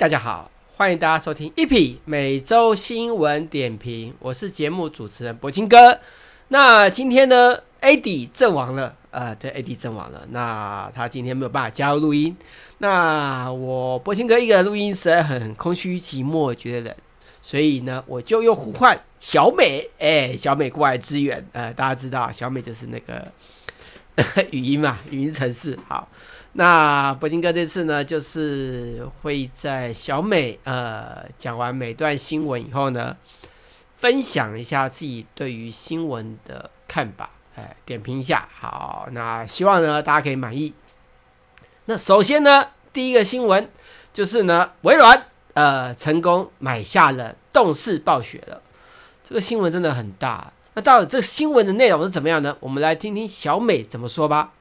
大家好，欢迎大家收听 EP 每周新闻点评，我是节目主持人柏青哥。那今天呢，AD 阵亡了，呃，对，AD 阵亡了。那他今天没有办法加入录音，那我柏青哥一个人录音实在很空虚寂寞，觉得冷，所以呢，我就又呼唤小美，哎，小美过来支援。呃，大家知道，小美就是那个 语音嘛，语音程式，好。那柏金哥这次呢，就是会在小美呃讲完每段新闻以后呢，分享一下自己对于新闻的看法，哎，点评一下。好，那希望呢大家可以满意。那首先呢，第一个新闻就是呢，微软呃成功买下了动视暴雪了。这个新闻真的很大。那到底这个新闻的内容是怎么样呢？我们来听听小美怎么说吧。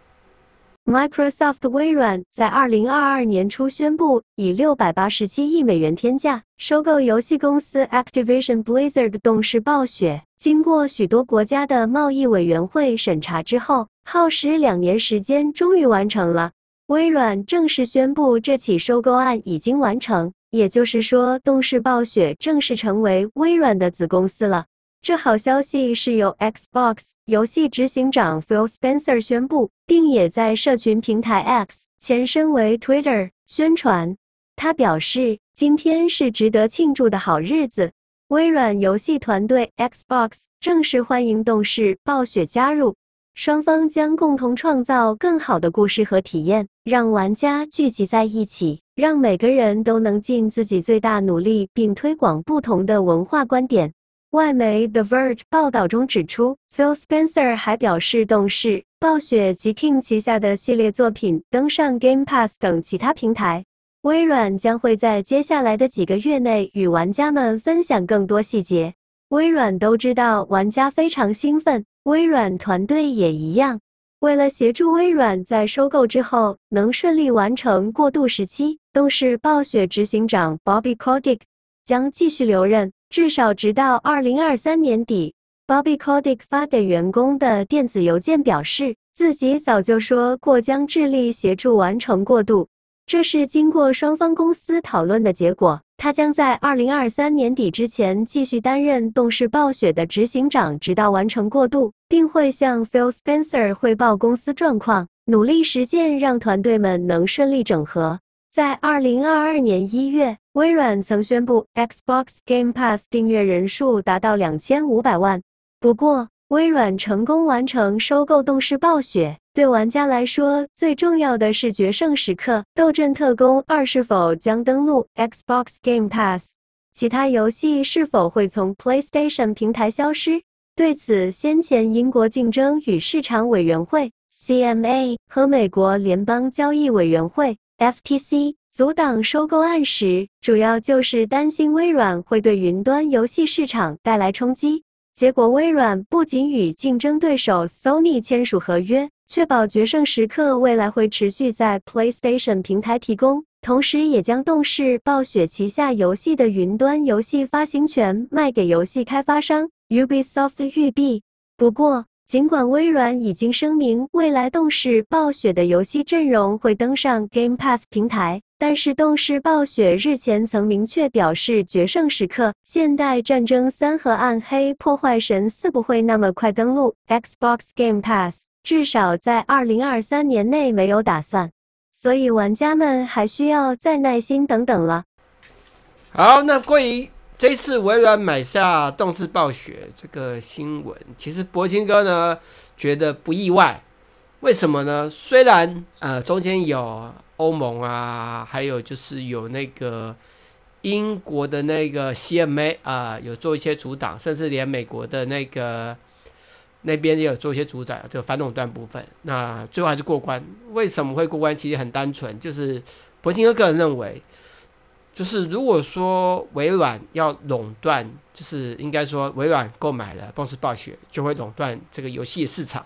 Microsoft 微软在二零二二年初宣布，以六百八十七亿美元天价收购游戏公司 Activision Blizzard 动视暴雪。经过许多国家的贸易委员会审查之后，耗时两年时间，终于完成了。微软正式宣布，这起收购案已经完成，也就是说，动视暴雪正式成为微软的子公司了。这好消息是由 Xbox 游戏执行长 Phil Spencer 宣布，并也在社群平台 X（ 前身为 Twitter） 宣传。他表示：“今天是值得庆祝的好日子。微软游戏团队 Xbox 正式欢迎动视暴雪加入，双方将共同创造更好的故事和体验，让玩家聚集在一起，让每个人都能尽自己最大努力，并推广不同的文化观点。”外媒 The Verge 报道中指出，Phil Spencer 还表示，动视暴雪及 King 旗下的系列作品登上 Game Pass 等其他平台。微软将会在接下来的几个月内与玩家们分享更多细节。微软都知道玩家非常兴奋，微软团队也一样。为了协助微软在收购之后能顺利完成过渡时期，动视暴雪执行长 Bobby Kotick 将继续留任。至少直到二零二三年底，Bobby Kotick 发给员工的电子邮件表示，自己早就说过将致力协助完成过渡。这是经过双方公司讨论的结果。他将在二零二三年底之前继续担任动视暴雪的执行长，直到完成过渡，并会向 Phil Spencer 汇报公司状况，努力实践让团队们能顺利整合。在二零二二年一月，微软曾宣布 Xbox Game Pass 订阅人数达到两千五百万。不过，微软成功完成收购动视暴雪，对玩家来说最重要的是决胜时刻《斗阵特工二》是否将登陆 Xbox Game Pass，其他游戏是否会从 PlayStation 平台消失。对此，先前英国竞争与市场委员会 CMA 和美国联邦交易委员会 FTC 阻挡收购案时，主要就是担心微软会对云端游戏市场带来冲击。结果，微软不仅与竞争对手 Sony 签署合约，确保决胜时刻未来会持续在 PlayStation 平台提供，同时也将动视暴雪旗下游戏的云端游戏发行权卖给游戏开发商 Ubisoft 育碧。不过，尽管微软已经声明未来动视暴雪的游戏阵容会登上 Game Pass 平台，但是动视暴雪日前曾明确表示，决胜时刻、现代战争三和暗黑破坏神四不会那么快登陆 Xbox Game Pass，至少在二零二三年内没有打算，所以玩家们还需要再耐心等等了。好，那关于。这次微软买下动视暴雪这个新闻，其实博兴哥呢觉得不意外。为什么呢？虽然呃中间有欧盟啊，还有就是有那个英国的那个 CMA 啊、有做一些阻挡，甚至连美国的那个那边也有做一些阻挡，这个反垄断部分。那最后还是过关。为什么会过关？其实很单纯，就是博兴哥个人认为。就是如果说微软要垄断，就是应该说微软购买了动视暴雪，就会垄断这个游戏市场。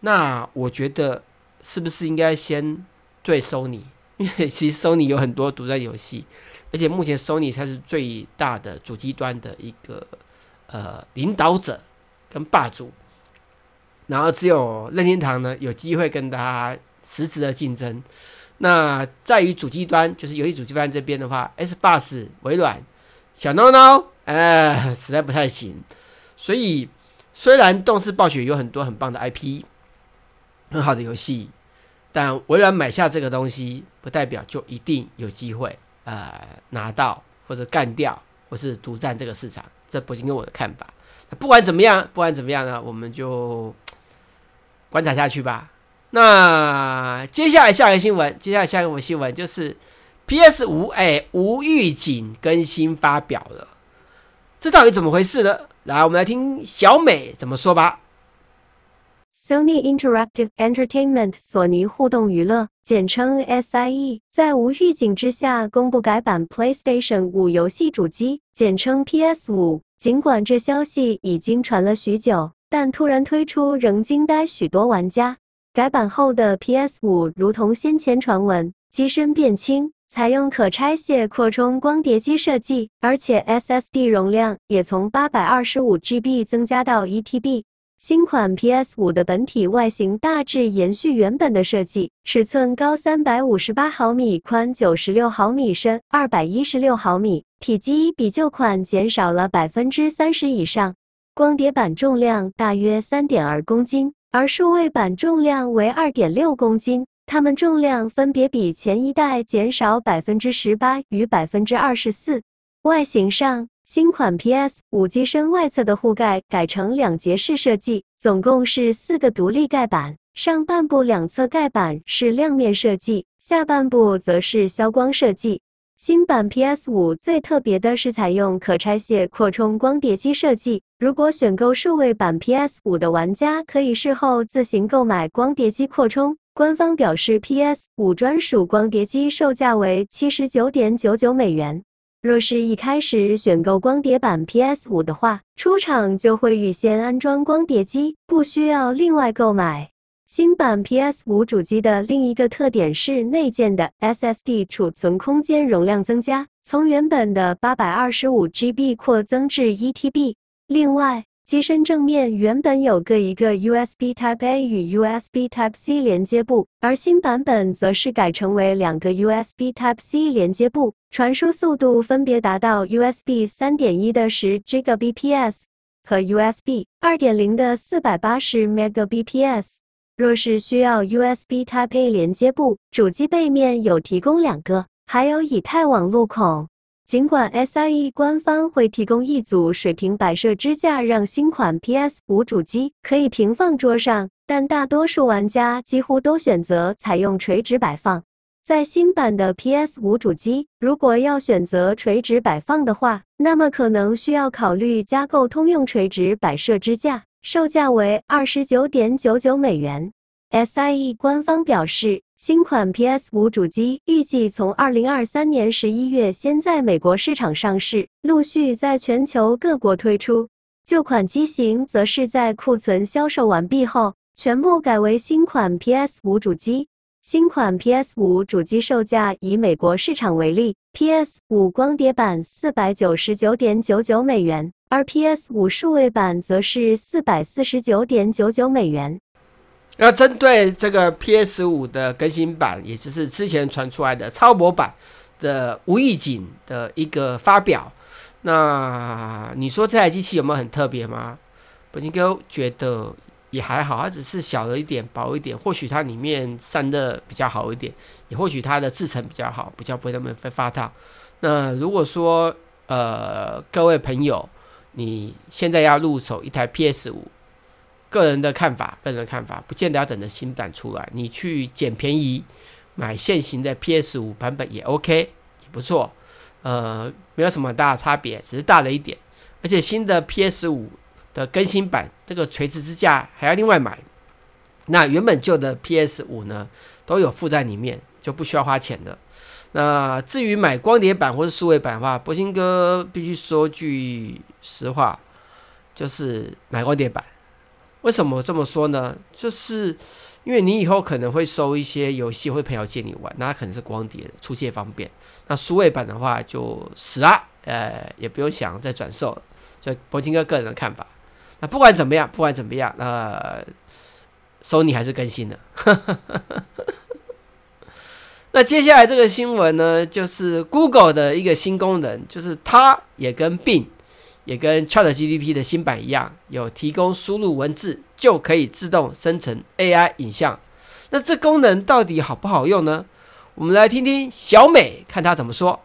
那我觉得是不是应该先对 Sony？因为其实 Sony 有很多独占游戏，而且目前 Sony 才是最大的主机端的一个呃领导者跟霸主。然后只有任天堂呢有机会跟他实质的竞争。那在于主机端，就是游戏主机端这边的话，Xbox 微软小闹闹，呃，实在不太行。所以虽然动视暴雪有很多很棒的 IP，很好的游戏，但微软买下这个东西，不代表就一定有机会呃拿到或者干掉或是独占这个市场。这不是跟我的看法。不管怎么样，不管怎么样呢，我们就观察下去吧。那接下来下一个新闻，接下来下一个新闻就是 PS 五哎无预警更新发表了，这到底怎么回事呢？来，我们来听小美怎么说吧。Sony Interactive Entertainment 索尼互动娱乐，简称 SIE，在无预警之下公布改版 PlayStation 五游戏主机，简称 PS 五。尽管这消息已经传了许久，但突然推出仍惊呆许多玩家。改版后的 PS5 如同先前传闻，机身变轻，采用可拆卸扩充光碟机设计，而且 SSD 容量也从 825GB 增加到 1TB。新款 PS5 的本体外形大致延续原本的设计，尺寸高358毫米，宽96毫米，深216毫米，体积比旧款减少了百分之三十以上。光碟版重量大约3.2公斤。而数位版重量为二点六公斤，它们重量分别比前一代减少百分之十八与百分之二十四。外形上，新款 PS5 机身外侧的护盖改成两节式设计，总共是四个独立盖板，上半部两侧盖板是亮面设计，下半部则是消光设计。新版 PS5 最特别的是采用可拆卸扩充光碟机设计。如果选购数位版 PS5 的玩家，可以事后自行购买光碟机扩充。官方表示，PS5 专属光碟机售价为七十九点九九美元。若是一开始选购光碟版 PS5 的话，出厂就会预先安装光碟机，不需要另外购买。新版 PS5 主机的另一个特点是内建的 SSD 储存空间容量增加，从原本的 825GB 扩增至 1TB。另外，机身正面原本有各一个 USB Type A 与 USB Type C 连接部，而新版本则是改成为两个 USB Type C 连接部，传输速度分别达到 USB 3.1的10 Gbps 和 USB 2.0的480 Mbps。若是需要 USB Type A 连接部，主机背面有提供两个，还有以太网路孔。尽管 SIE 官方会提供一组水平摆设支架，让新款 PS5 主机可以平放桌上，但大多数玩家几乎都选择采用垂直摆放。在新版的 PS5 主机，如果要选择垂直摆放的话，那么可能需要考虑加购通用垂直摆设支架。售价为二十九点九九美元。SIE 官方表示，新款 PS5 主机预计从二零二三年十一月先在美国市场上市，陆续在全球各国推出。旧款机型则是在库存销售完毕后，全部改为新款 PS5 主机。新款 PS5 主机售价以美国市场为例，PS5 光碟版四百九十九点九九美元，而 PS5 数位版则是四百四十九点九九美元。那针对这个 PS5 的更新版，也就是之前传出来的超薄版的无预警的一个发表，那你说这台机器有没有很特别吗？柏青哥觉得。也还好，它只是小了一点，薄一点，或许它里面散热比较好一点，也或许它的制程比较好，比较不会那么会发烫。那如果说呃各位朋友，你现在要入手一台 PS 五，个人的看法，个人的看法，不见得要等着新版出来，你去捡便宜买现行的 PS 五版本也 OK，也不错，呃，没有什么大的差别，只是大了一点，而且新的 PS 五。的更新版，这个垂直支架还要另外买。那原本旧的 PS 五呢，都有附在里面，就不需要花钱的。那至于买光碟版或者数位版的话，博兴哥必须说句实话，就是买光碟版。为什么这么说呢？就是因为你以后可能会收一些游戏，或者朋友借你玩，那可能是光碟的，出借方便。那数位版的话就死了，呃，也不用想再转售了。所以柏青哥个人的看法。那不管怎么样，不管怎么样，那索尼还是更新了。那接下来这个新闻呢，就是 Google 的一个新功能，就是它也跟 Bing 也跟 ChatGPT 的新版一样，有提供输入文字就可以自动生成 AI 影像。那这功能到底好不好用呢？我们来听听小美看她怎么说。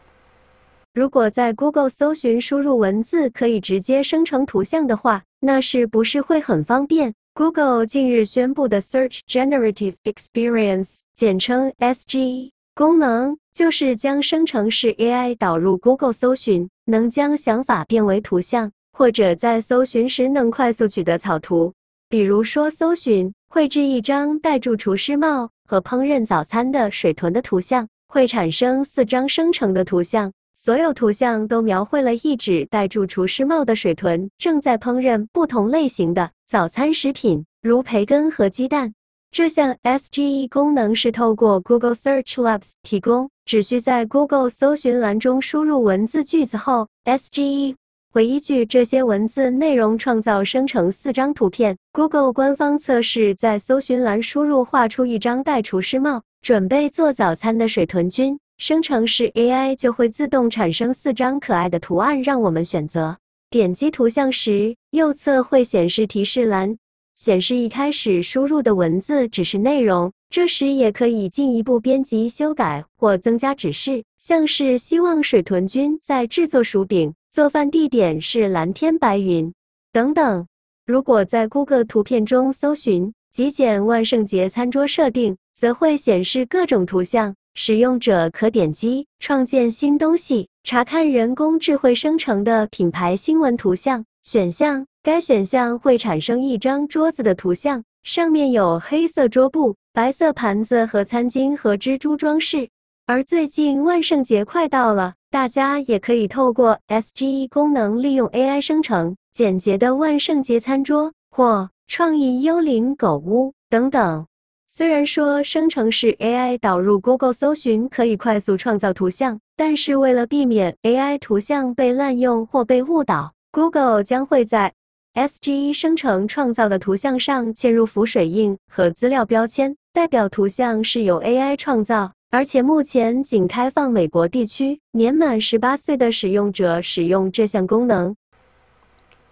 如果在 Google 搜寻输入文字可以直接生成图像的话，那是不是会很方便？Google 近日宣布的 Search Generative Experience，简称 SGE 功能，就是将生成式 AI 导入 Google 搜寻，能将想法变为图像，或者在搜寻时能快速取得草图。比如说，搜寻绘制一张戴住厨师帽和烹饪早餐的水豚的图像，会产生四张生成的图像。所有图像都描绘了一只戴住厨师帽的水豚正在烹饪不同类型的早餐食品，如培根和鸡蛋。这项 SGE 功能是透过 Google Search Labs 提供，只需在 Google 搜寻栏中输入文字句子后，SGE 会依据这些文字内容创造生成四张图片。Google 官方测试在搜寻栏输入画出一张戴厨师帽、准备做早餐的水豚君。生成式 AI 就会自动产生四张可爱的图案，让我们选择。点击图像时，右侧会显示提示栏，显示一开始输入的文字只是内容。这时也可以进一步编辑、修改或增加指示，像是希望水豚君在制作薯饼，做饭地点是蓝天白云等等。如果在 Google 图片中搜寻“极简万圣节餐桌设定”，则会显示各种图像。使用者可点击创建新东西，查看人工智慧生成的品牌新闻图像选项。该选项会产生一张桌子的图像，上面有黑色桌布、白色盘子和餐巾和蜘蛛装饰。而最近万圣节快到了，大家也可以透过 SGE 功能，利用 AI 生成简洁的万圣节餐桌或创意幽灵狗屋等等。虽然说生成式 AI 导入 Google 搜寻可以快速创造图像，但是为了避免 AI 图像被滥用或被误导，Google 将会在 SGE 生成创造的图像上嵌入浮水印和资料标签，代表图像是由 AI 创造，而且目前仅开放美国地区，年满十八岁的使用者使用这项功能。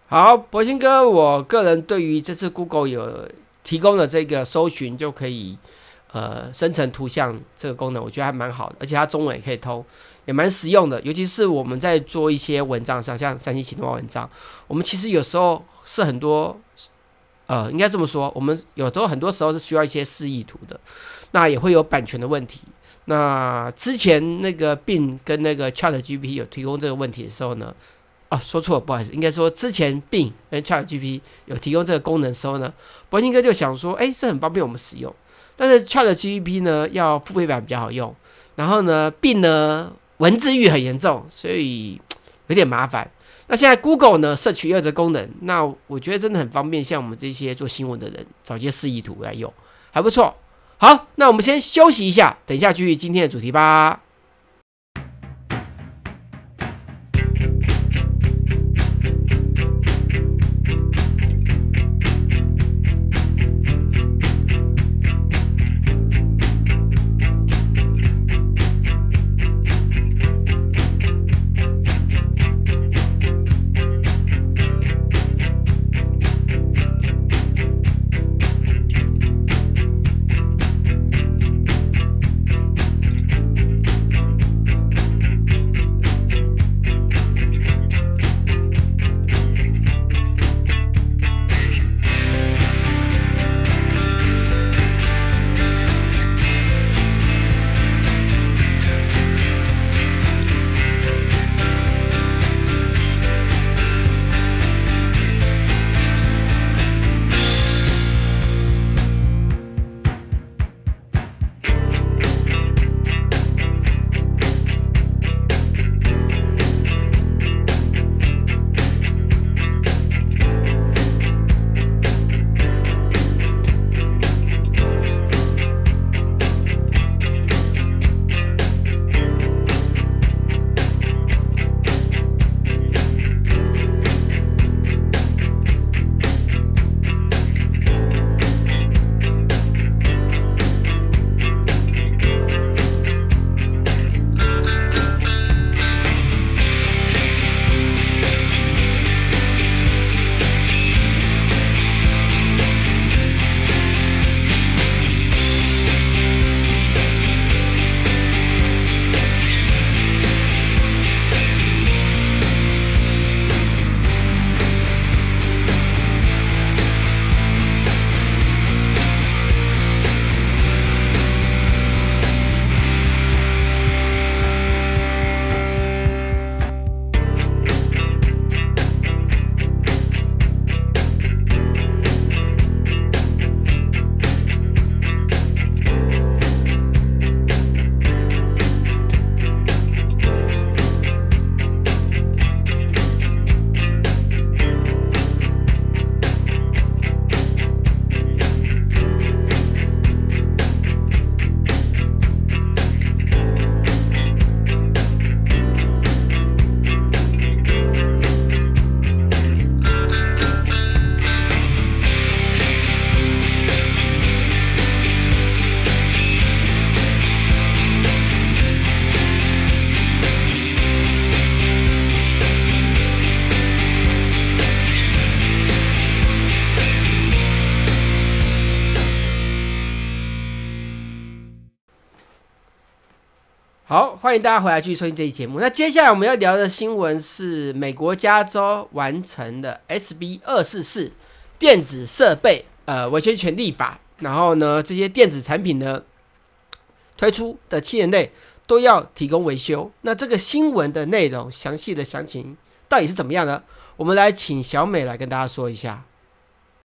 好，博鑫哥，我个人对于这次 Google 有。提供了这个搜寻就可以，呃，生成图像这个功能，我觉得还蛮好的，而且它中文也可以偷，也蛮实用的。尤其是我们在做一些文章上，像三星行动文章，我们其实有时候是很多，呃，应该这么说，我们有时候很多时候是需要一些示意图的，那也会有版权的问题。那之前那个 B 跟那个 ChatGPT 有提供这个问题的时候呢？啊，说错了，不好意思，应该说之前 B 跟 ChatGPT 有提供这个功能的时候呢，博鑫哥就想说，哎，这很方便我们使用。但是 ChatGPT 呢要付费版比较好用，然后呢 B 呢文字狱很严重，所以有点麻烦。那现在 Google 呢摄取二的功能，那我觉得真的很方便，像我们这些做新闻的人找一些示意图来用，还不错。好，那我们先休息一下，等一下继续今天的主题吧。欢迎大家回来继续收听这期节目。那接下来我们要聊的新闻是美国加州完成的 SB 二四四电子设备呃维修权利法，然后呢，这些电子产品呢推出的七年内都要提供维修。那这个新闻的内容详细的详情到底是怎么样呢？我们来请小美来跟大家说一下。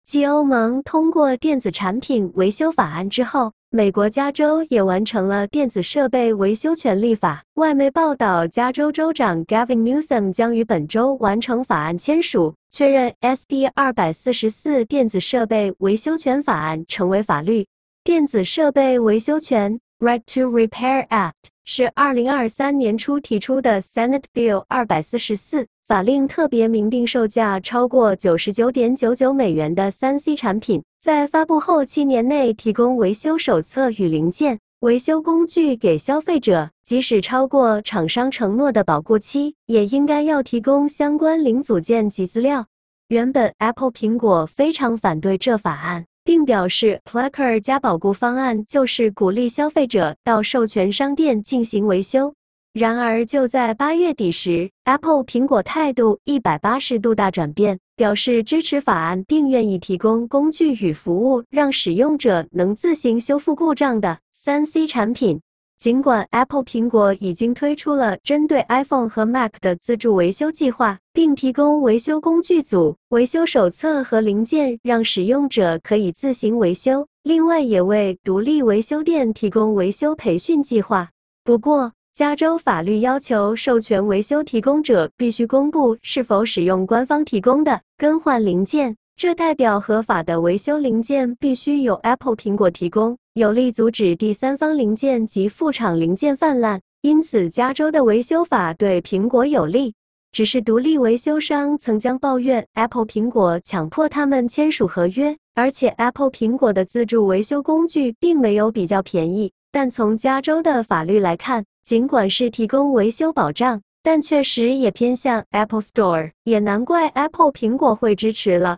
继欧盟通过电子产品维修法案之后，美国加州也完成了电子设备维修权立法。外媒报道，加州州长 Gavin Newsom 将于本周完成法案签署，确认 SB 二百四十四电子设备维修权法案成为法律。电子设备维修权 Right to Repair Act 是二零二三年初提出的 Senate Bill 二百四十四。法令特别明定，售价超过九十九点九九美元的三 C 产品，在发布后七年内提供维修手册与零件、维修工具给消费者，即使超过厂商承诺的保固期，也应该要提供相关零组件及资料。原本 Apple 苹果非常反对这法案，并表示 Plugcard 加保固方案就是鼓励消费者到授权商店进行维修。然而，就在八月底时，Apple 苹果态度一百八十度大转变，表示支持法案，并愿意提供工具与服务，让使用者能自行修复故障的三 C 产品。尽管 Apple 苹果已经推出了针对 iPhone 和 Mac 的自助维修计划，并提供维修工具组、维修手册和零件，让使用者可以自行维修。另外，也为独立维修店提供维修培训计划。不过，加州法律要求授权维修提供者必须公布是否使用官方提供的更换零件，这代表合法的维修零件必须由 Apple 苹果提供，有力阻止第三方零件及副厂零件泛滥。因此，加州的维修法对苹果有利。只是独立维修商曾将抱怨 Apple 苹果强迫他们签署合约，而且 Apple 苹果的自助维修工具并没有比较便宜。但从加州的法律来看，尽管是提供维修保障，但确实也偏向 Apple Store，也难怪 Apple 苹果会支持了。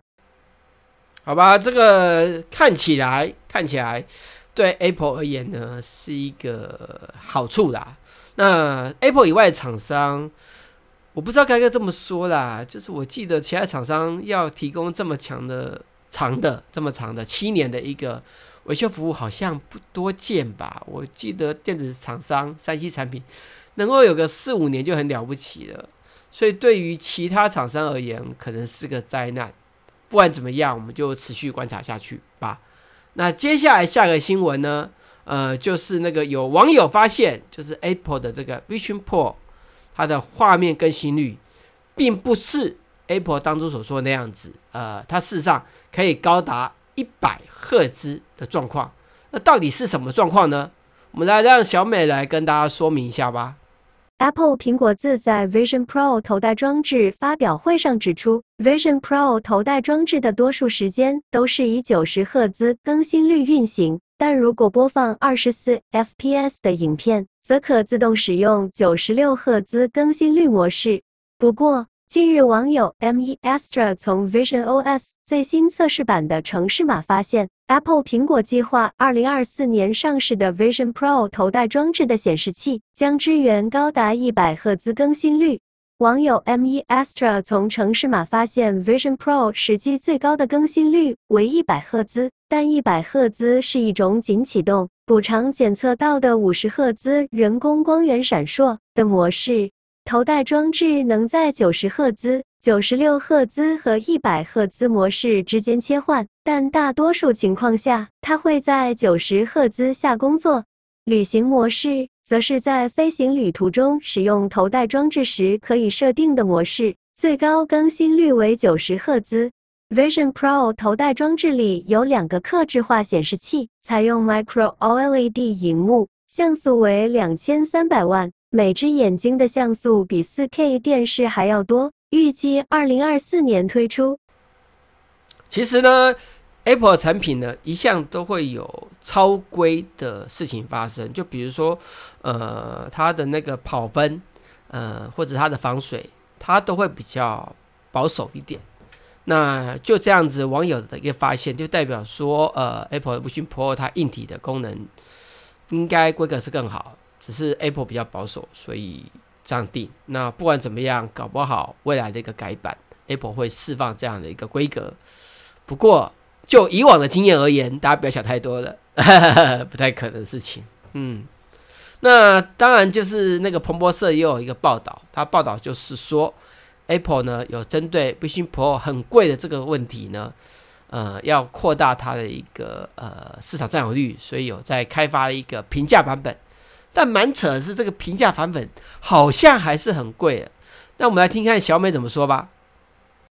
好吧，这个看起来看起来对 Apple 而言呢是一个好处啦。那 Apple 以外厂商，我不知道该该这么说啦。就是我记得其他厂商要提供这么强的长的这么长的七年的一个。维修服务好像不多见吧？我记得电子厂商、三 C 产品能够有个四五年就很了不起了，所以对于其他厂商而言，可能是个灾难。不管怎么样，我们就持续观察下去吧。那接下来下个新闻呢？呃，就是那个有网友发现，就是 Apple 的这个 Vision Pro，它的画面更新率并不是 Apple 当初所说的那样子，呃，它事实上可以高达。一百赫兹的状况，那到底是什么状况呢？我们来让小美来跟大家说明一下吧。Apple 苹果自在 Vision Pro 头戴装置发表会上指出，Vision Pro 头戴装置的多数时间都是以九十赫兹更新率运行，但如果播放二十四 FPS 的影片，则可自动使用九十六赫兹更新率模式。不过，近日，网友 M1 Astra 从 Vision OS 最新测试版的城市码发现，Apple 苹果计划2024年上市的 Vision Pro 头戴装置的显示器将支援高达100赫兹更新率。网友 M1 Astra 从城市码发现，Vision Pro 实际最高的更新率为100赫兹，但100赫兹是一种仅启动、补偿检测到的50赫兹人工光源闪烁的模式。头戴装置能在九十赫兹、九十六赫兹和一百赫兹模式之间切换，但大多数情况下，它会在九十赫兹下工作。旅行模式则是在飞行旅途中使用头戴装置时可以设定的模式，最高更新率为九十赫兹。Vision Pro 头戴装置里有两个客制化显示器，采用 Micro OLED 荧幕，像素为两千三百万。每只眼睛的像素比 4K 电视还要多，预计二零二四年推出。其实呢，Apple 产品呢一向都会有超规的事情发生，就比如说，呃，它的那个跑分，呃，或者它的防水，它都会比较保守一点。那就这样子，网友的一个发现，就代表说，呃，Apple 的 Vision Pro 它硬体的功能应该规格是更好。只是 Apple 比较保守，所以这样定。那不管怎么样，搞不好未来的一个改版，Apple 会释放这样的一个规格。不过就以往的经验而言，大家不要想太多了，不太可能的事情。嗯，那当然就是那个彭博社也有一个报道，他报道就是说，Apple 呢有针对 Vision Pro 很贵的这个问题呢。呃，要扩大它的一个呃市场占有率，所以有在开发一个平价版本。但蛮扯的是，这个平价版本好像还是很贵。那我们来听看小美怎么说吧。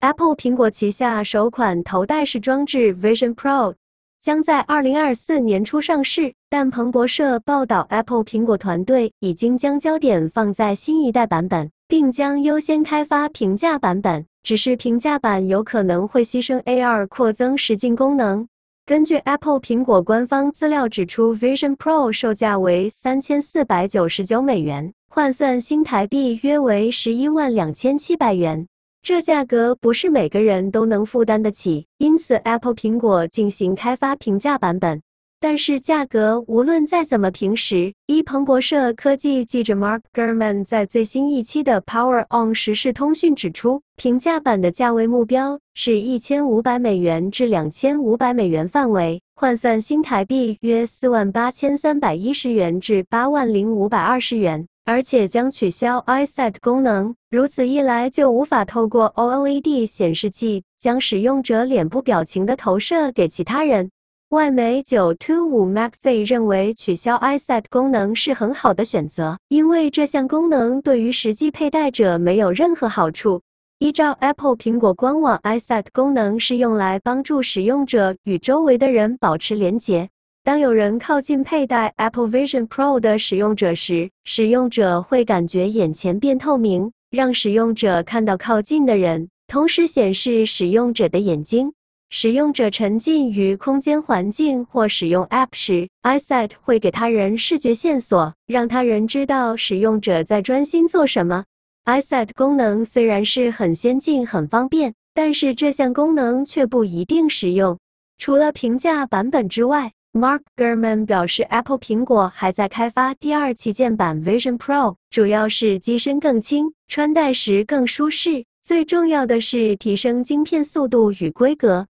Apple 苹果旗下首款头戴式装置 Vision Pro 将在二零二四年初上市，但彭博社报道，Apple 苹果团队已经将焦点放在新一代版本，并将优先开发平价版本。只是平价版有可能会牺牲 AR 扩增实境功能。根据 Apple 苹果官方资料指出，Vision Pro 售价为三千四百九十九美元，换算新台币约为十一万两千七百元。这价格不是每个人都能负担得起，因此 Apple 苹果进行开发平价版本。但是价格无论再怎么平时，依彭博社科技记者 Mark Gurman 在最新一期的 Power On 时事通讯指出，平价版的价位目标是一千五百美元至两千五百美元范围，换算新台币约四万八千三百一十元至八万零五百二十元，而且将取消 iSight 功能，如此一来就无法透过 OLED 显示器将使用者脸部表情的投射给其他人。外媒925 Magazine 认为取消 iSight 功能是很好的选择，因为这项功能对于实际佩戴者没有任何好处。依照 Apple 苹果官网，iSight 功能是用来帮助使用者与周围的人保持连结。当有人靠近佩戴 Apple Vision Pro 的使用者时，使用者会感觉眼前变透明，让使用者看到靠近的人，同时显示使用者的眼睛。使用者沉浸于空间环境或使用 App 时，iSight 会给他人视觉线索，让他人知道使用者在专心做什么。iSight 功能虽然是很先进、很方便，但是这项功能却不一定实用。除了平价版本之外，Mark Gurman 表示，Apple 苹果还在开发第二旗舰版 Vision Pro，主要是机身更轻，穿戴时更舒适，最重要的是提升晶片速度与规格。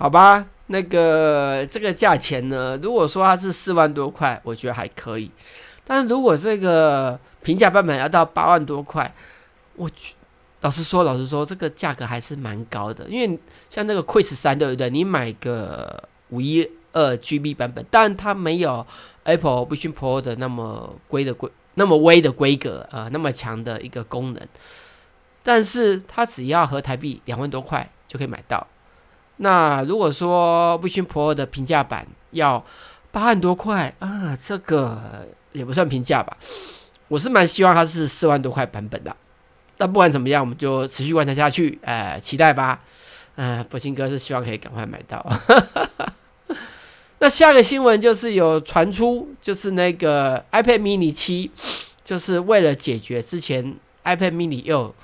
好吧，那个这个价钱呢？如果说它是四万多块，我觉得还可以。但是如果这个平价版本要到八万多块，我去，老实说，老实说，这个价格还是蛮高的。因为像那个 Quest 3，对不对？你买个五一二 GB 版本，但它没有 Apple Vision Pro 的那么贵的规，那么微的规格啊、呃，那么强的一个功能。但是它只要合台币两万多块就可以买到。那如果说 Vision Pro 的平价版要八万多块啊，这个也不算平价吧？我是蛮希望它是四万多块版本的。但不管怎么样，我们就持续观察下去，哎、期待吧。嗯、呃，博清哥是希望可以赶快买到。那下个新闻就是有传出，就是那个 iPad Mini 七，就是为了解决之前 iPad Mini 又。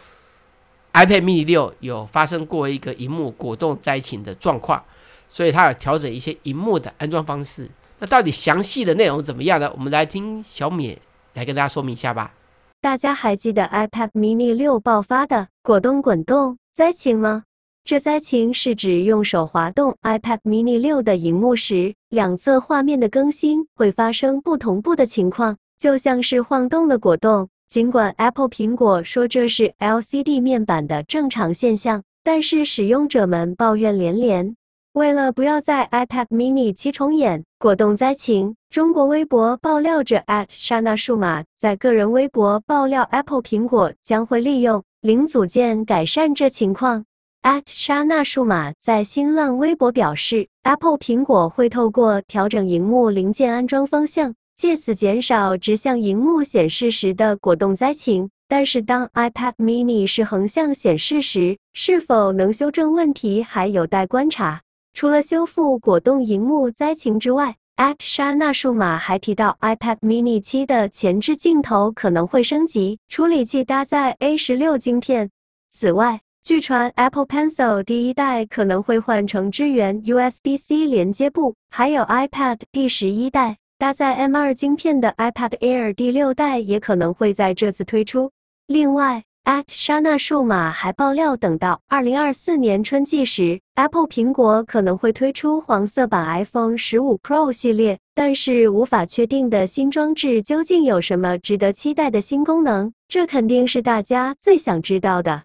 iPad mini 六有发生过一个荧幕果冻灾情的状况，所以它有调整一些荧幕的安装方式。那到底详细的内容怎么样呢？我们来听小米来跟大家说明一下吧。大家还记得 iPad mini 六爆发的果冻滚动灾情吗？这灾情是指用手滑动 iPad mini 六的荧幕时，两侧画面的更新会发生不同步的情况，就像是晃动的果冻。尽管 Apple 苹果说这是 LCD 面板的正常现象，但是使用者们抱怨连连。为了不要在 iPad mini 七重演果冻灾情，中国微博爆料者 @Shana 数码在个人微博爆料 Apple 苹果将会利用零组件改善这情况。@Shana 数码在新浪微博表示，Apple 苹果会透过调整荧幕零件安装方向。借此减少直向荧幕显示时的果冻灾情，但是当 iPad mini 是横向显示时，是否能修正问题还有待观察。除了修复果冻荧幕灾情之外，@Shana 数码还提到 iPad mini 七的前置镜头可能会升级，处理器搭载 A 十六晶片。此外，据传 Apple Pencil 第一代可能会换成支援 USB-C 连接部，还有 iPad 第十一代。搭载 M2 晶片的 iPad Air 第六代也可能会在这次推出。另外，Actionable 数码还爆料，等到2024年春季时，Apple 苹果可能会推出黄色版 iPhone 15 Pro 系列，但是无法确定的新装置究竟有什么值得期待的新功能，这肯定是大家最想知道的。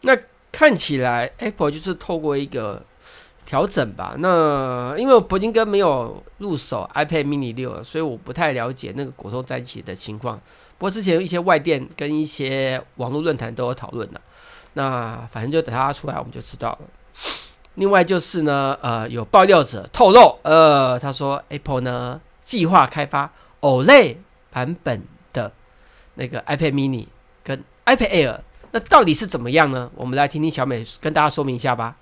那看起来 Apple 就是透过一个调整吧。那因为我铂金哥没有入手 iPad Mini 六，所以我不太了解那个果冻在一起的情况。不过之前有一些外电跟一些网络论坛都有讨论的。那反正就等它出来，我们就知道了。另外就是呢，呃，有爆料者透露，呃，他说 Apple 呢计划开发 OLED 版本的那个 iPad Mini 跟 iPad Air。那到底是怎么样呢？我们来听听小美跟大家说明一下吧。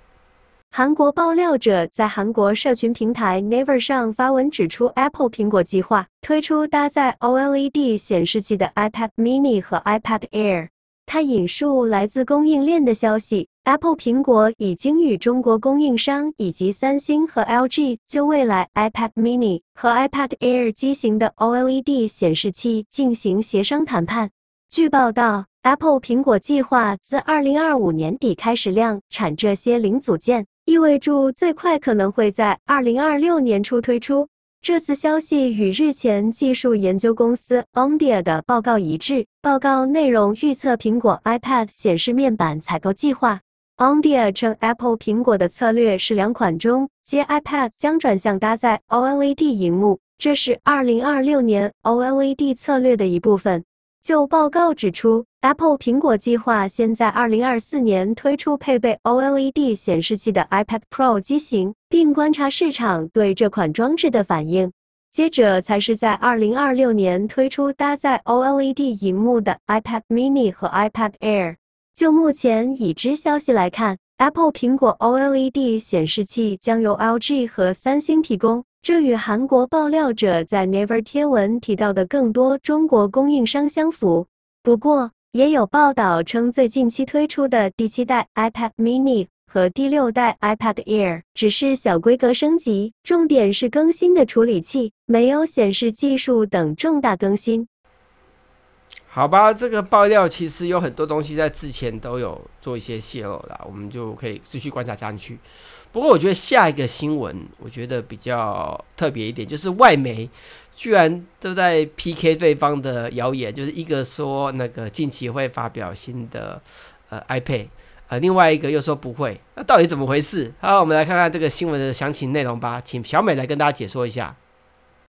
韩国爆料者在韩国社群平台 Naver 上发文指出，Apple 苹果计划推出搭载 OLED 显示器的 iPad Mini 和 iPad Air。他引述来自供应链的消息，Apple 苹果已经与中国供应商以及三星和 LG 就未来 iPad Mini 和 iPad Air 机型的 OLED 显示器进行协商谈判。据报道。Apple 苹果计划自2025年底开始量产这些零组件，意味着最快可能会在2026年初推出。这次消息与日前技术研究公司 Omdia 的报告一致，报告内容预测苹果 iPad 显示面板采购计划。Omdia 称，Apple 苹果的策略是两款中阶 iPad 将转向搭载 OLED 荧幕，这是2026年 OLED 策略的一部分。就报告指出，Apple 苹果计划先在2024年推出配备 OLED 显示器的 iPad Pro 机型，并观察市场对这款装置的反应。接着才是在2026年推出搭载 OLED 萤幕的 iPad Mini 和 iPad Air。就目前已知消息来看，Apple 苹果 OLED 显示器将由 LG 和三星提供。这与韩国爆料者在 Never 贴文提到的更多中国供应商相符。不过，也有报道称，最近期推出的第七代 iPad Mini 和第六代 iPad Air 只是小规格升级，重点是更新的处理器，没有显示技术等重大更新。好吧，这个爆料其实有很多东西在之前都有做一些泄露了，我们就可以继续观察下去。不过，我觉得下一个新闻，我觉得比较特别一点，就是外媒居然都在 PK 对方的谣言，就是一个说那个近期会发表新的呃 iPad，呃，另外一个又说不会，那到底怎么回事？好，我们来看看这个新闻的详情内容吧，请小美来跟大家解说一下。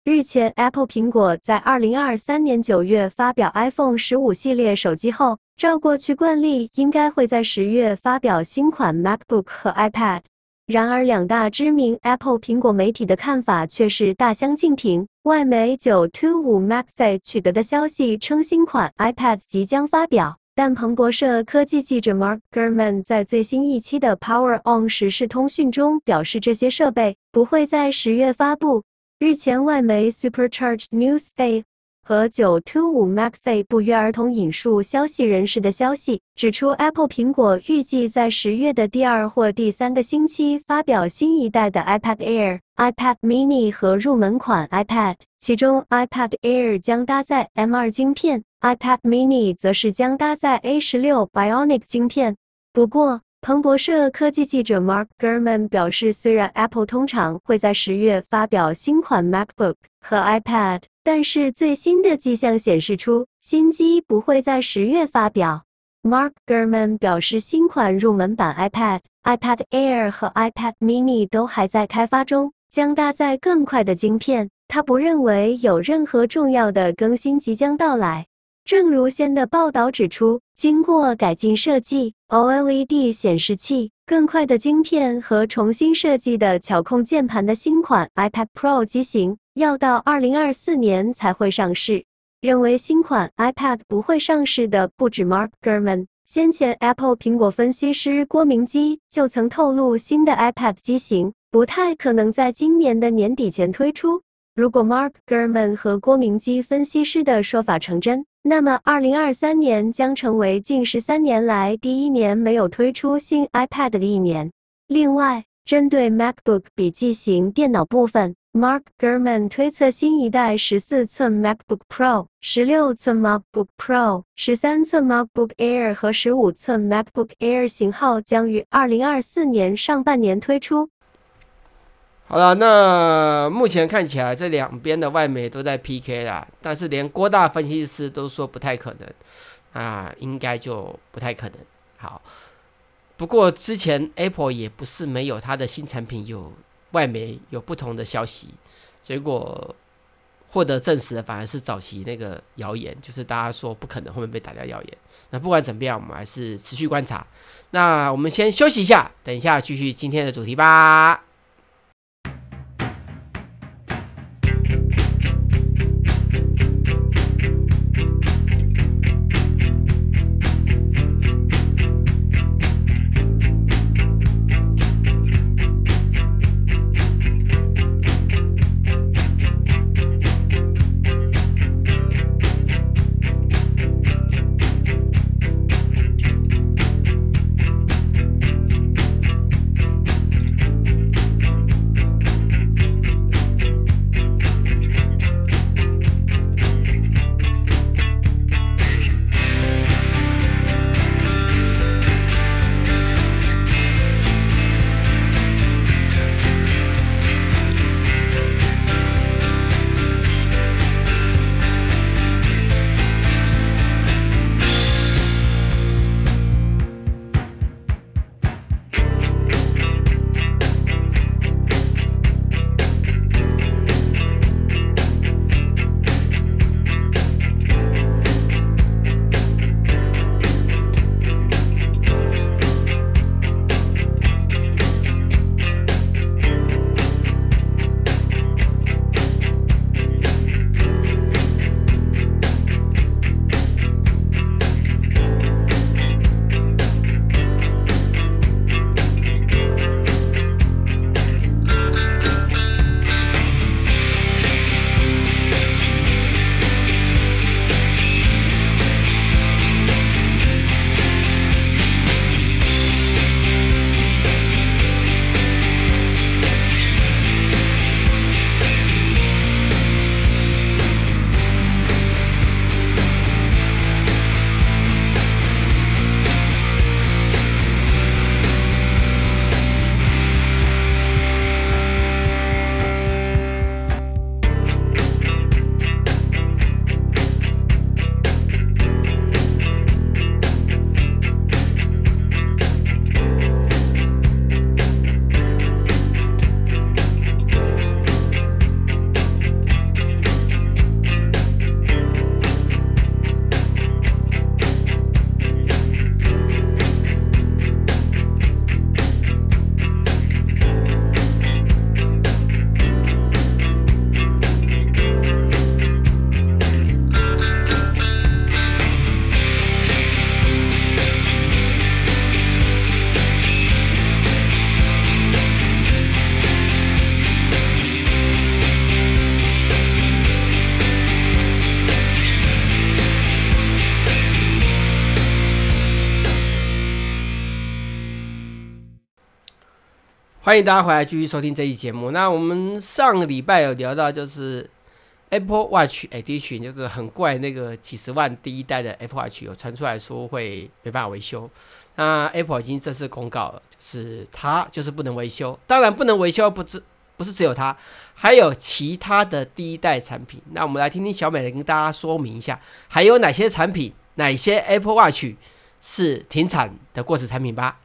日前，Apple 苹果在二零二三年九月发表 iPhone 十五系列手机后，照过去惯例，应该会在十月发表新款 MacBook 和 iPad。然而，两大知名 Apple 苹果媒体的看法却是大相径庭。外媒九 two 五 Max 取得的消息称，新款 iPad 即将发表，但彭博社科技记者 Mark Gurman 在最新一期的 Power On 时事通讯中表示，这些设备不会在十月发布。日前，外媒 Supercharged Newsday 和 9to5 Max 不约而同引述消息人士的消息，指出 Apple 苹果预计在十月的第二或第三个星期发表新一代的 iPad Air、iPad Mini 和入门款 iPad，其中 iPad Air 将搭载 M2 晶片，iPad Mini 则是将搭载 A16 Bionic 晶片。不过，彭博社科技记者 Mark Gurman 表示，虽然 Apple 通常会在十月发表新款 MacBook 和 iPad，但是最新的迹象显示出新机不会在十月发表。Mark Gurman 表示，新款入门版 iPad、iPad Air 和 iPad Mini 都还在开发中，将搭载更快的晶片。他不认为有任何重要的更新即将到来。正如先的报道指出，经过改进设计，OLED 显示器、更快的晶片和重新设计的巧控键盘的新款 iPad Pro 机型，要到2024年才会上市。认为新款 iPad 不会上市的不止 Mark Gurman，先前 Apple 苹果分析师郭明基就曾透露，新的 iPad 机型不太可能在今年的年底前推出。如果 Mark Gurman 和郭明基分析师的说法成真，那么2023年将成为近十三年来第一年没有推出新 iPad 的一年。另外，针对 MacBook 笔记型电脑部分 Mark Gurman 推测新一代十四寸 MacBook Pro、十六寸 MacBook Pro、十三寸 MacBook Air 和十五寸 MacBook Air 型号将于二零二四年上半年推出。好了，那目前看起来这两边的外媒都在 PK 啦，但是连郭大分析师都说不太可能，啊，应该就不太可能。好，不过之前 Apple 也不是没有它的新产品有外媒有不同的消息，结果获得证实的反而是早期那个谣言，就是大家说不可能后面被打掉谣言。那不管怎么样，我们还是持续观察。那我们先休息一下，等一下继续今天的主题吧。欢迎大家回来继续收听这期节目。那我们上个礼拜有聊到，就是 Apple Watch Edition，就是很怪那个几十万第一代的 Apple Watch 有传出来说会没办法维修。那 Apple 已经正式公告了，就是它就是不能维修。当然不能维修不只不是只有它，还有其他的第一代产品。那我们来听听小美来跟大家说明一下，还有哪些产品，哪些 Apple Watch 是停产的过时产品吧。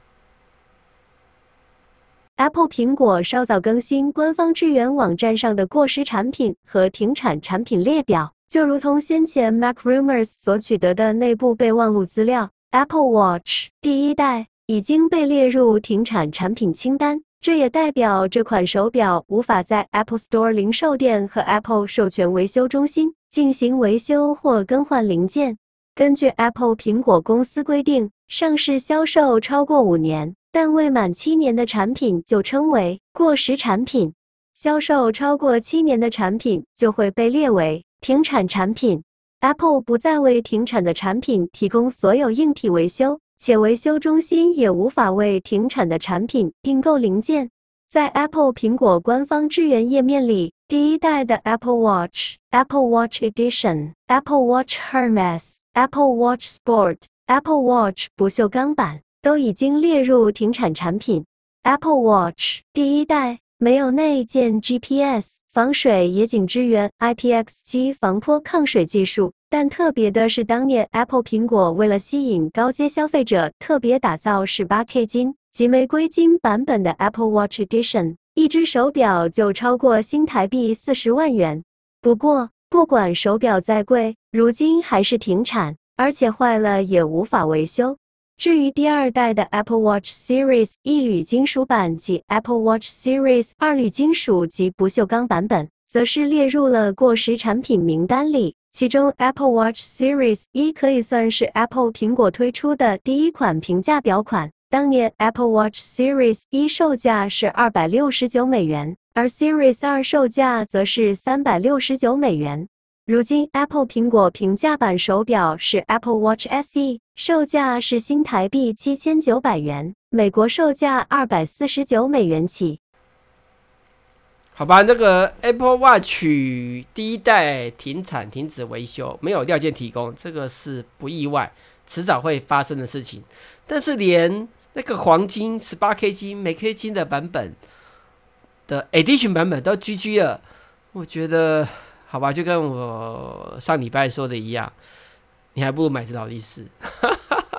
Apple 苹果稍早更新官方支援网站上的过时产品和停产产品列表，就如同先前 MacRumors 所取得的内部备忘录资料，Apple Watch 第一代已经被列入停产产品清单。这也代表这款手表无法在 Apple Store 零售店和 Apple 授权维修中心进行维修或更换零件。根据 Apple 苹果公司规定，上市销售超过五年，但未满七年的产品就称为过时产品，销售超过七年的产品就会被列为停产产品。Apple 不再为停产的产品提供所有硬体维修，且维修中心也无法为停产的产品订购零件。在 Apple 苹果官方支援页面里，第一代的 Apple Watch、Apple Watch Edition、Apple Watch Hermes、Apple Watch Sport、Apple Watch 不锈钢版都已经列入停产产品。Apple Watch 第一代没有内建 GPS。防水也仅支援 IPX7 防泼抗水技术，但特别的是，当年 Apple 苹果为了吸引高阶消费者，特别打造 18K 金及玫瑰金版本的 Apple Watch Edition，一只手表就超过新台币四十万元。不过，不管手表再贵，如今还是停产，而且坏了也无法维修。至于第二代的 Apple Watch Series 一铝金属版及 Apple Watch Series 二铝金属及不锈钢版本，则是列入了过时产品名单里。其中 Apple Watch Series 一可以算是 Apple 苹果推出的第一款平价表款。当年 Apple Watch Series 一售价是二百六十九美元，而 Series 二售价则是三百六十九美元。如今，Apple 苹果平价版手表是 Apple Watch SE，售价是新台币七千九百元，美国售价二百四十九美元起。好吧，那个 Apple Watch 第一代停产、停止维修，没有料件提供，这个是不意外，迟早会发生的事情。但是连那个黄金 18K 金、玫瑰金的版本的 Edition 版本都 GG 了，我觉得。好吧，就跟我上礼拜说的一样，你还不如买只劳力士。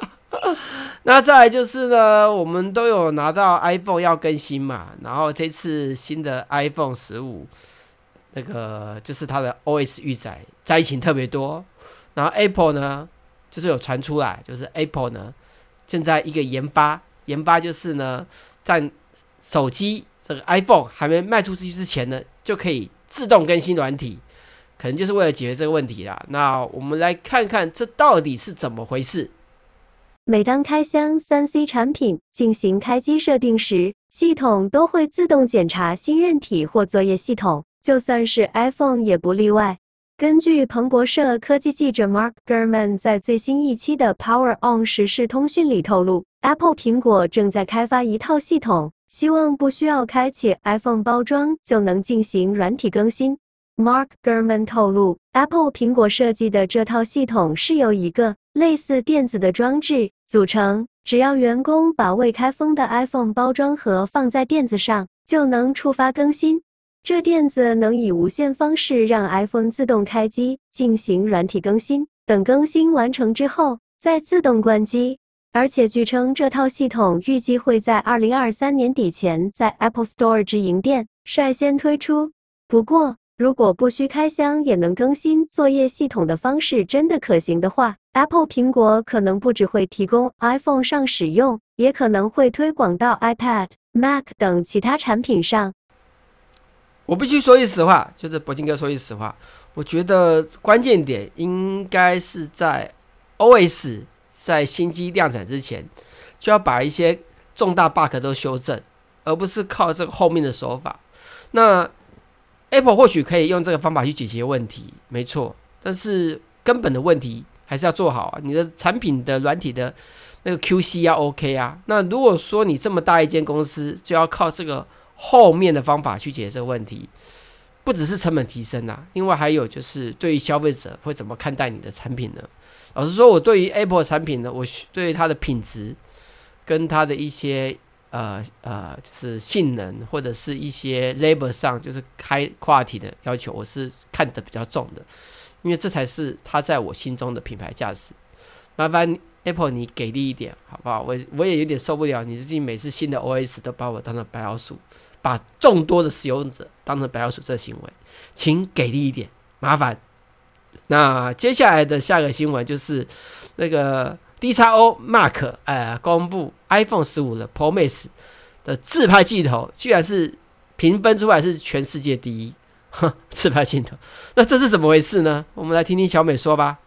那再来就是呢，我们都有拿到 iPhone 要更新嘛，然后这次新的 iPhone 十五，那个就是它的 OS 预载灾情特别多，然后 Apple 呢，就是有传出来，就是 Apple 呢，现在一个研发研发就是呢，在手机这个 iPhone 还没卖出去之前呢，就可以自动更新软体。可能就是为了解决这个问题啦。那我们来看看这到底是怎么回事。每当开箱 3C 产品进行开机设定时，系统都会自动检查新韧体或作业系统，就算是 iPhone 也不例外。根据彭博社科技记者 Mark Gurman 在最新一期的 Power On 时事通讯里透露，Apple 苹果正在开发一套系统，希望不需要开启 iPhone 包装就能进行软体更新。Mark Gurman 透露，Apple 苹果设计的这套系统是由一个类似垫子的装置组成，只要员工把未开封的 iPhone 包装盒放在垫子上，就能触发更新。这垫子能以无线方式让 iPhone 自动开机，进行软体更新，等更新完成之后再自动关机。而且据称，这套系统预计会在2023年底前在 Apple Store 直营店率先推出。不过，如果不需开箱也能更新作业系统的方式真的可行的话，Apple 苹果可能不只会提供 iPhone 上使用，也可能会推广到 iPad、Mac 等其他产品上。我必须说句实话，就是柏金哥说句实话，我觉得关键点应该是在 OS 在新机量产之前，就要把一些重大 bug 都修正，而不是靠这个后面的手法。那 Apple 或许可以用这个方法去解决问题，没错，但是根本的问题还是要做好啊。你的产品的软体的那个 QC 要 OK 啊。那如果说你这么大一间公司，就要靠这个后面的方法去解决这个问题，不只是成本提升啊，另外还有就是对于消费者会怎么看待你的产品呢？老实说，我对于 Apple 产品呢，我对于它的品质跟它的一些。呃呃，就是性能或者是一些 label 上，就是开 quality 的要求，我是看得比较重的，因为这才是它在我心中的品牌价值。麻烦 Apple 你给力一点，好不好？我我也有点受不了你自己每次新的 OS 都把我当成白老鼠，把众多的使用者当成白老鼠这行为，请给力一点，麻烦。那接下来的下个新闻就是那个。DXO Mark 呃，公布 iPhone 十五的 Pro Max 的自拍镜头，居然是评分出来是全世界第一，哼，自拍镜头，那这是怎么回事呢？我们来听听小美说吧。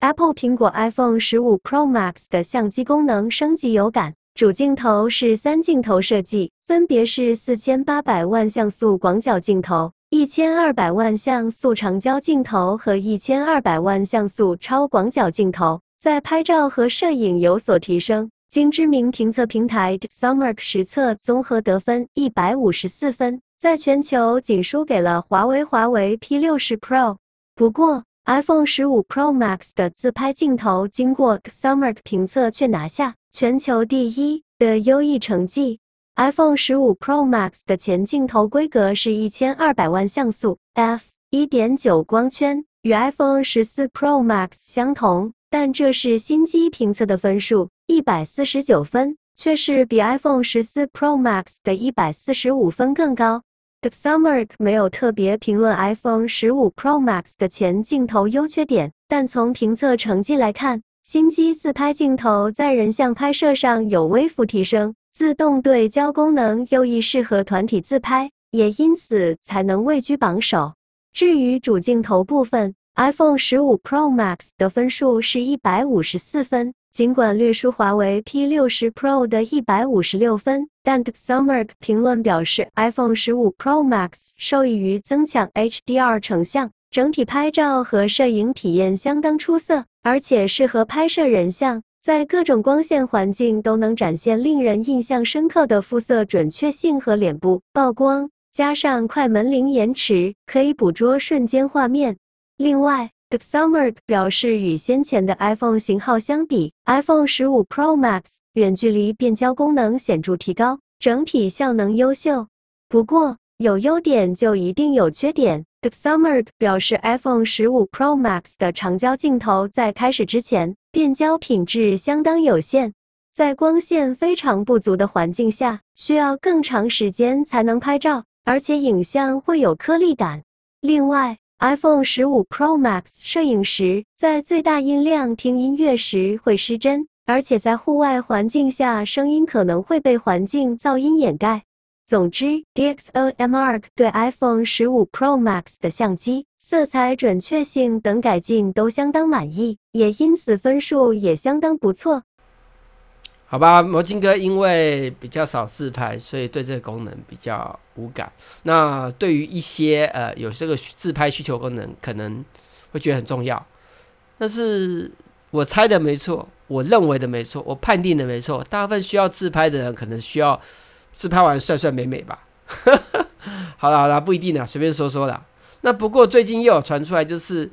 Apple 苹果 iPhone 十五 Pro Max 的相机功能升级有感，主镜头是三镜头设计，分别是四千八百万像素广角镜头、一千二百万像素长焦镜头和一千二百万像素超广角镜头。在拍照和摄影有所提升，经知名评测平台 DxOMark 实测综合得分一百五十四分，在全球仅输给了华为华为 P60 Pro。不过，iPhone 15 Pro Max 的自拍镜头经过 Xamarin 评测却拿下全球第一的优异成绩。iPhone 15 Pro Max 的前镜头规格是一千二百万像素 f 一点九光圈，与 iPhone 14 Pro Max 相同，但这是新机评测的分数，一百四十九分，却是比 iPhone 14 Pro Max 的一百四十五分更高。DxOMark 没有特别评论 iPhone 15 Pro Max 的前镜头优缺点，但从评测成绩来看，新机自拍镜头在人像拍摄上有微幅提升。自动对焦功能优异，适合团体自拍，也因此才能位居榜首。至于主镜头部分，iPhone 15 Pro Max 的分数是一百五十四分，尽管略输华为 P60 Pro 的一百五十六分，但 DxOMark 评论表示，iPhone 15 Pro Max 受益于增强 HDR 成像，整体拍照和摄影体验相当出色，而且适合拍摄人像。在各种光线环境都能展现令人印象深刻的肤色准确性和脸部曝光，加上快门零延迟，可以捕捉瞬间画面。另外，DxOMark 表示，与先前的 iPhone 型号相比，iPhone 15 Pro Max 远距离变焦功能显著提高，整体效能优秀。不过，有优点就一定有缺点。DxOMark 表示，iPhone 15 Pro Max 的长焦镜头在开始之前，变焦品质相当有限，在光线非常不足的环境下，需要更长时间才能拍照，而且影像会有颗粒感。另外，iPhone 15 Pro Max 摄影时，在最大音量听音乐时会失真，而且在户外环境下，声音可能会被环境噪音掩盖。总之，DxOMark 对 iPhone 15 Pro Max 的相机、色彩准确性等改进都相当满意，也因此分数也相当不错。好吧，魔镜哥因为比较少自拍，所以对这个功能比较无感。那对于一些呃有这个自拍需求功能，可能会觉得很重要。但是我猜的没错，我认为的没错，我判定的没错，大部分需要自拍的人可能需要。自拍完帅帅美美吧，好了好了，不一定啦，随便说说啦。那不过最近又有传出来，就是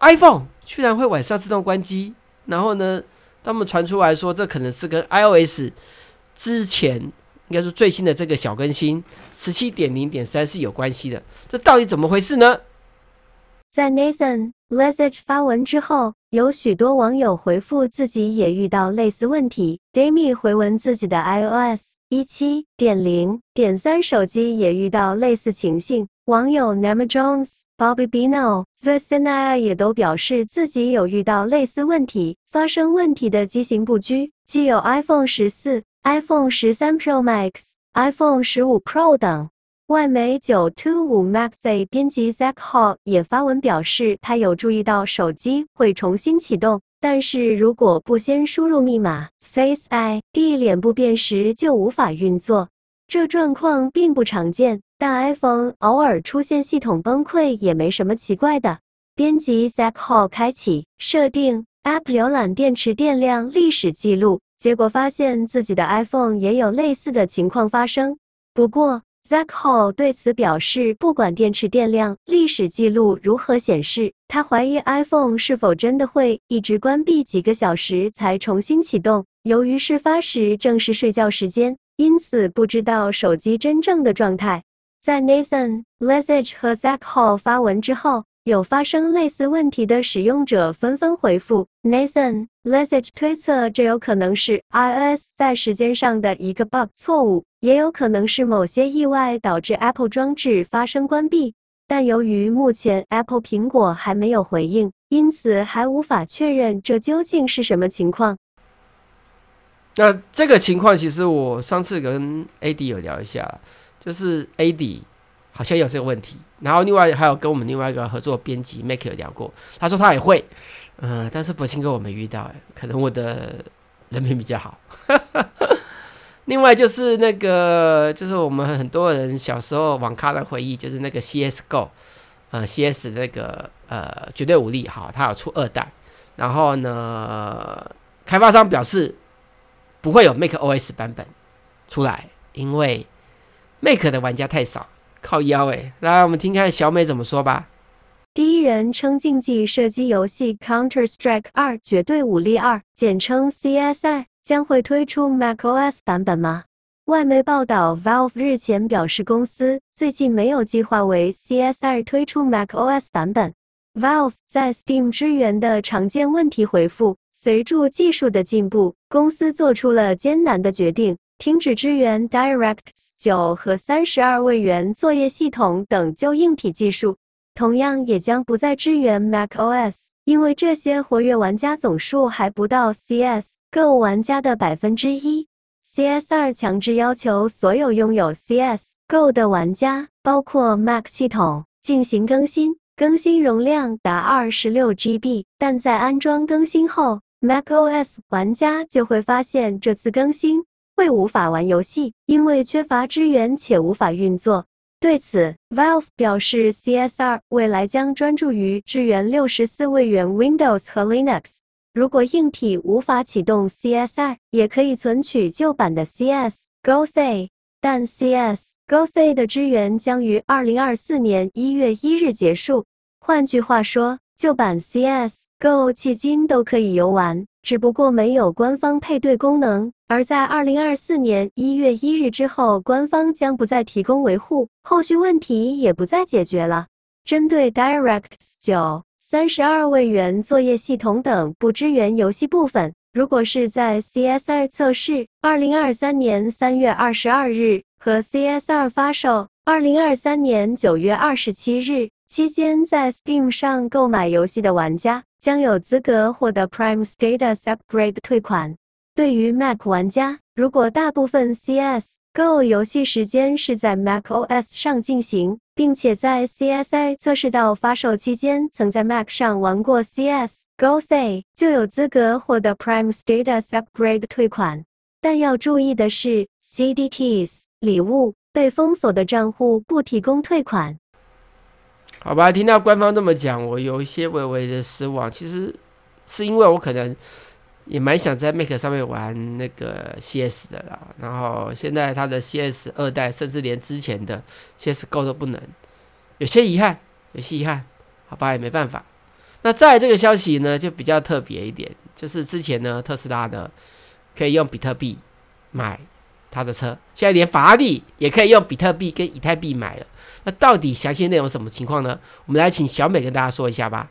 iPhone 居然会晚上自动关机，然后呢，他们传出来说这可能是跟 iOS 之前应该说最新的这个小更新十七点零点三是有关系的，这到底怎么回事呢？在 Nathan Lesage 发文之后，有许多网友回复自己也遇到类似问题。Dami 回文自己的 iOS 一七点零点三手机也遇到类似情形，网友 Nema Jones、Bobby Bino、Zesina 也都表示自己有遇到类似问题。发生问题的机型布局，既有 iPhone 十四、iPhone 十三 Pro Max、iPhone 十五 Pro 等。外媒九 two 五 Max 编辑 Zach Hall 也发文表示，他有注意到手机会重新启动。但是如果不先输入密码，Face ID 脸部辨识就无法运作。这状况并不常见，但 iPhone 偶尔出现系统崩溃也没什么奇怪的。编辑 Zach Hall 开启设定 App 浏览电池电量历史记录，结果发现自己的 iPhone 也有类似的情况发生。不过，Zach Hall 对此表示，不管电池电量历史记录如何显示，他怀疑 iPhone 是否真的会一直关闭几个小时才重新启动。由于事发时正是睡觉时间，因此不知道手机真正的状态。在 Nathan Lesage 和 Zach Hall 发文之后，有发生类似问题的使用者纷纷回复。Nathan Lesage 推测，这有可能是 iOS 在时间上的一个 bug 错误，也有可能是某些意外导致 Apple 装置发生关闭。但由于目前 Apple 苹果还没有回应，因此还无法确认这究竟是什么情况。那这个情况其实我上次跟 AD 有聊一下，就是 AD。好像有这个问题，然后另外还有跟我们另外一个合作编辑 Make 有聊过，他说他也会，嗯、但是博清哥我没遇到，可能我的人品比较好。另外就是那个，就是我们很多人小时候网咖的回忆，就是那个 CSGO，呃，CS 这个呃绝对武力，哈，它有出二代，然后呢，开发商表示不会有 Mac OS 版本出来，因为 Make 的玩家太少。靠腰诶，来，我们听看小美怎么说吧。第一人称竞技射击游戏《Counter Strike 二：绝对武力二》（简称 CSI） 将会推出 macOS 版本吗？外媒报道，Valve 日前表示，公司最近没有计划为 CSI 推出 macOS 版本。Valve 在 Steam 支援的常见问题回复：随着技术的进步，公司做出了艰难的决定。停止支援 DirectX 9和三十二位元作业系统等旧硬体技术，同样也将不再支援 macOS，因为这些活跃玩家总数还不到 CS:GO 玩家的百分之一。CS2 强制要求所有拥有 CS:GO 的玩家，包括 Mac 系统，进行更新，更新容量达二十六 GB，但在安装更新后，macOS 玩家就会发现这次更新。会无法玩游戏，因为缺乏支援且无法运作。对此，Valve 表示，CS2 未来将专注于支援六十四位元 Windows 和 Linux。如果硬体无法启动 CS2，也可以存取旧版的 CS:GO 但 CS CS:GO 的支援将于二零二四年一月一日结束。换句话说，旧版 CS:GO 迄今都可以游玩。只不过没有官方配对功能，而在二零二四年一月一日之后，官方将不再提供维护，后续问题也不再解决了。针对 DirectX 9、三十二位元作业系统等不支援游戏部分，如果是在 CS2 测试，二零二三年三月二十二日和 CS2 发售，二零二三年九月二十七日期间，在 Steam 上购买游戏的玩家。将有资格获得 Prime Status Upgrade 退款。对于 Mac 玩家，如果大部分 CS:GO 游戏时间是在 macOS 上进行，并且在 CSI 测试到发售期间曾在 Mac 上玩过 CS:GO，就有资格获得 Prime Status Upgrade 退款。但要注意的是，CD Keys 礼物被封锁的账户不提供退款。好吧，听到官方这么讲，我有一些微微的失望。其实是因为我可能也蛮想在 Mac 上面玩那个 CS 的啦。然后现在它的 CS 二代，甚至连之前的 CS GO 都不能，有些遗憾，有些遗憾。好吧，也没办法。那再这个消息呢，就比较特别一点，就是之前呢，特斯拉呢可以用比特币买他的车，现在连法拉利也可以用比特币跟以太币买了。那到底详细内容什么情况呢？我们来请小美跟大家说一下吧。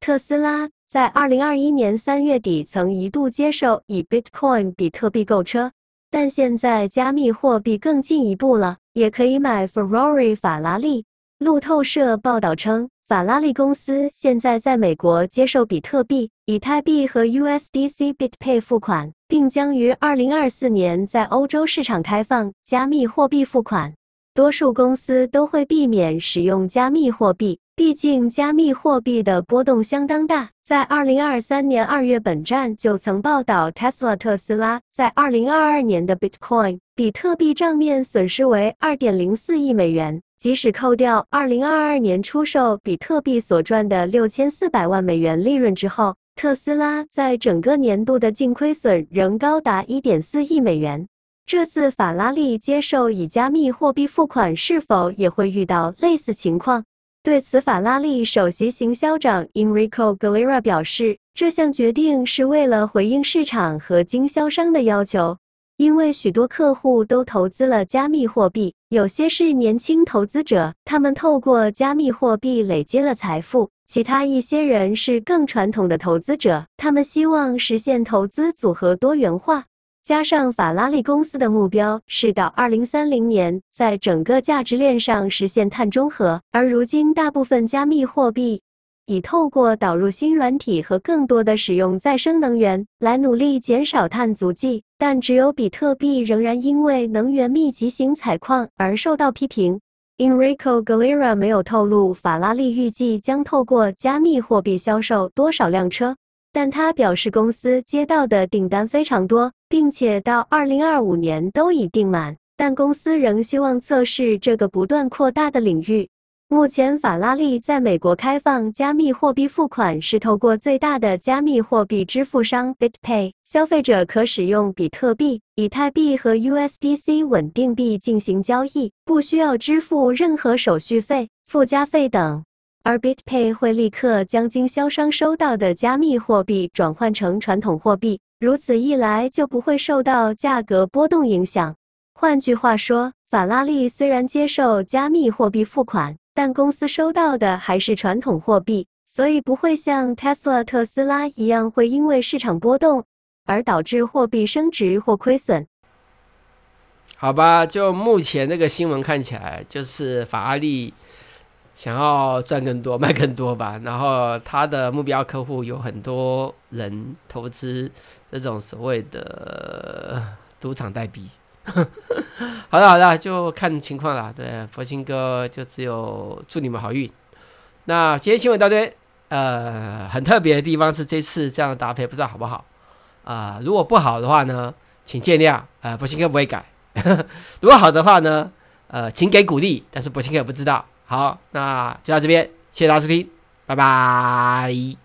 特斯拉在二零二一年三月底曾一度接受以 Bitcoin 比特币购车，但现在加密货币更进一步了，也可以买 Ferrari 法拉利。路透社报道称，法拉利公司现在在美国接受比特币、以太币和 USDC BitPay 付款，并将于二零二四年在欧洲市场开放加密货币付款。多数公司都会避免使用加密货币，毕竟加密货币的波动相当大。在二零二三年二月，本站就曾报道，Tesla 特斯拉在二零二二年的 Bitcoin 比特币账面损失为二点零四亿美元。即使扣掉二零二二年出售比特币所赚的六千四百万美元利润之后，特斯拉在整个年度的净亏损仍高达一点四亿美元。这次法拉利接受以加密货币付款，是否也会遇到类似情况？对此，法拉利首席行销长 Enrico Galera 表示，这项决定是为了回应市场和经销商的要求，因为许多客户都投资了加密货币，有些是年轻投资者，他们透过加密货币累积了财富；其他一些人是更传统的投资者，他们希望实现投资组合多元化。加上法拉利公司的目标是到二零三零年，在整个价值链上实现碳中和，而如今大部分加密货币已透过导入新软体和更多的使用再生能源来努力减少碳足迹，但只有比特币仍然因为能源密集型采矿而受到批评。Enrico Galera 没有透露法拉利预计将透过加密货币销售多少辆车。但他表示，公司接到的订单非常多，并且到二零二五年都已订满。但公司仍希望测试这个不断扩大的领域。目前法拉利在美国开放加密货币付款是透过最大的加密货币支付商 BitPay，消费者可使用比特币、以太币和 USDC 稳定币进行交易，不需要支付任何手续费、附加费等。而 BitPay 会立刻将经销商收到的加密货币转换成传统货币，如此一来就不会受到价格波动影响。换句话说，法拉利虽然接受加密货币付款，但公司收到的还是传统货币，所以不会像 Tesla 特斯拉一样会因为市场波动而导致货币升值或亏损。好吧，就目前这个新闻看起来，就是法拉利想要赚更多、卖更多吧。然后他的目标客户有很多人投资这种所谓的赌场代币。好的，好的，就看情况了。对，佛心哥就只有祝你们好运。那今天新闻到这边，呃，很特别的地方是这次这样的搭配，不知道好不好啊、如果不好的话呢，请见谅。呃，佛心哥不会改。如果好的话呢，呃，请给鼓励。但是佛心哥不知道。好，那就到这边，谢谢大家收听，拜拜。